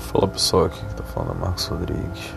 Fala pessoal, aqui que tá falando é Marcos Rodrigues.